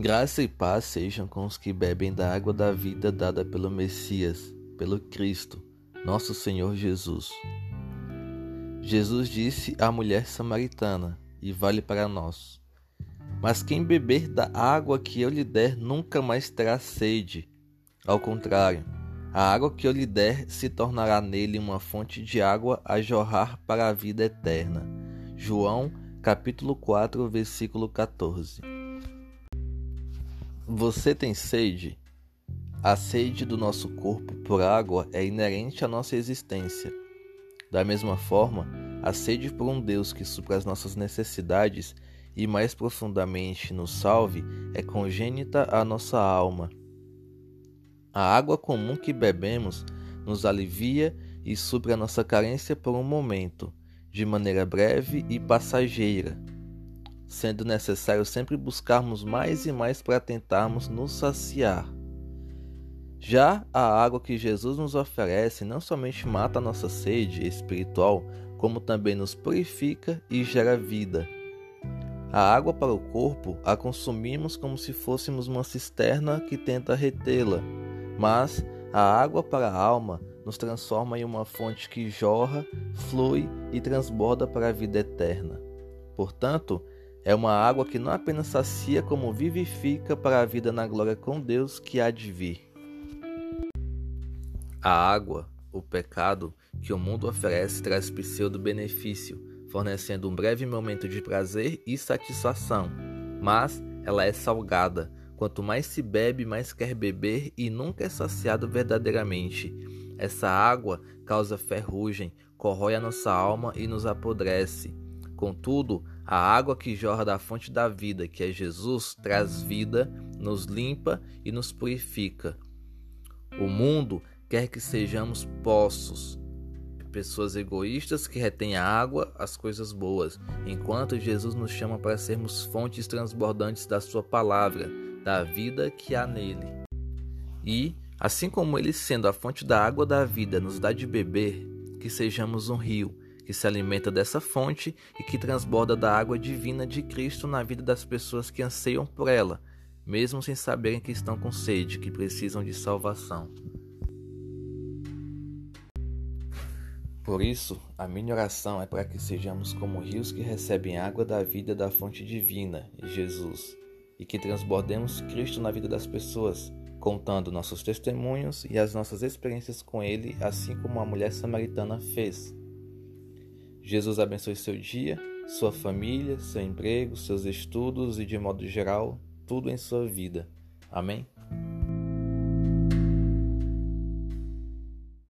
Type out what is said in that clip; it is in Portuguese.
Graça e paz sejam com os que bebem da água da vida dada pelo Messias, pelo Cristo, nosso Senhor Jesus. Jesus disse à mulher samaritana, e vale para nós: Mas quem beber da água que eu lhe der nunca mais terá sede. Ao contrário, a água que eu lhe der se tornará nele uma fonte de água a jorrar para a vida eterna. João, capítulo 4, versículo 14. Você tem sede? A sede do nosso corpo por água é inerente à nossa existência. Da mesma forma, a sede por um Deus que supra as nossas necessidades e mais profundamente nos salve é congênita à nossa alma. A água comum que bebemos nos alivia e supra a nossa carência por um momento, de maneira breve e passageira sendo necessário sempre buscarmos mais e mais para tentarmos nos saciar. Já a água que Jesus nos oferece não somente mata a nossa sede espiritual, como também nos purifica e gera vida. A água para o corpo a consumimos como se fôssemos uma cisterna que tenta retê-la, mas a água para a alma nos transforma em uma fonte que jorra, flui e transborda para a vida eterna. Portanto, é uma água que não apenas sacia, como vivifica para a vida na glória com Deus que há de vir. A água, o pecado que o mundo oferece, traz pseudo-benefício, fornecendo um breve momento de prazer e satisfação, mas ela é salgada. Quanto mais se bebe, mais quer beber e nunca é saciado verdadeiramente. Essa água causa ferrugem, corrói a nossa alma e nos apodrece. Contudo, a água que jorra da fonte da vida, que é Jesus, traz vida, nos limpa e nos purifica. O mundo quer que sejamos poços, pessoas egoístas que retêm a água, as coisas boas, enquanto Jesus nos chama para sermos fontes transbordantes da Sua palavra, da vida que há nele. E, assim como Ele, sendo a fonte da água da vida, nos dá de beber, que sejamos um rio que se alimenta dessa fonte e que transborda da água divina de Cristo na vida das pessoas que anseiam por ela, mesmo sem saberem que estão com sede, que precisam de salvação. Por isso, a minha oração é para que sejamos como rios que recebem água da vida da fonte divina, Jesus, e que transbordemos Cristo na vida das pessoas, contando nossos testemunhos e as nossas experiências com Ele, assim como a mulher samaritana fez. Jesus abençoe seu dia, sua família, seu emprego, seus estudos e, de modo geral, tudo em sua vida. Amém?